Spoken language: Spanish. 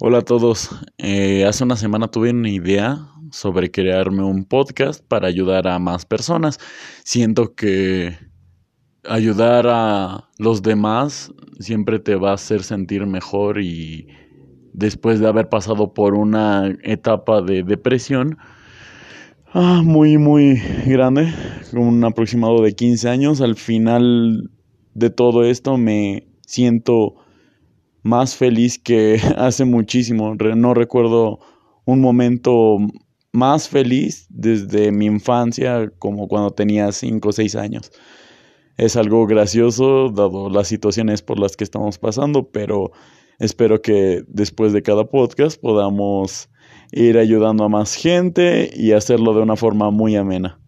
Hola a todos. Eh, hace una semana tuve una idea sobre crearme un podcast para ayudar a más personas. Siento que ayudar a los demás siempre te va a hacer sentir mejor y después de haber pasado por una etapa de depresión ah, muy muy grande, con un aproximado de 15 años, al final de todo esto me siento más feliz que hace muchísimo. No recuerdo un momento más feliz desde mi infancia como cuando tenía 5 o 6 años. Es algo gracioso dado las situaciones por las que estamos pasando, pero espero que después de cada podcast podamos ir ayudando a más gente y hacerlo de una forma muy amena.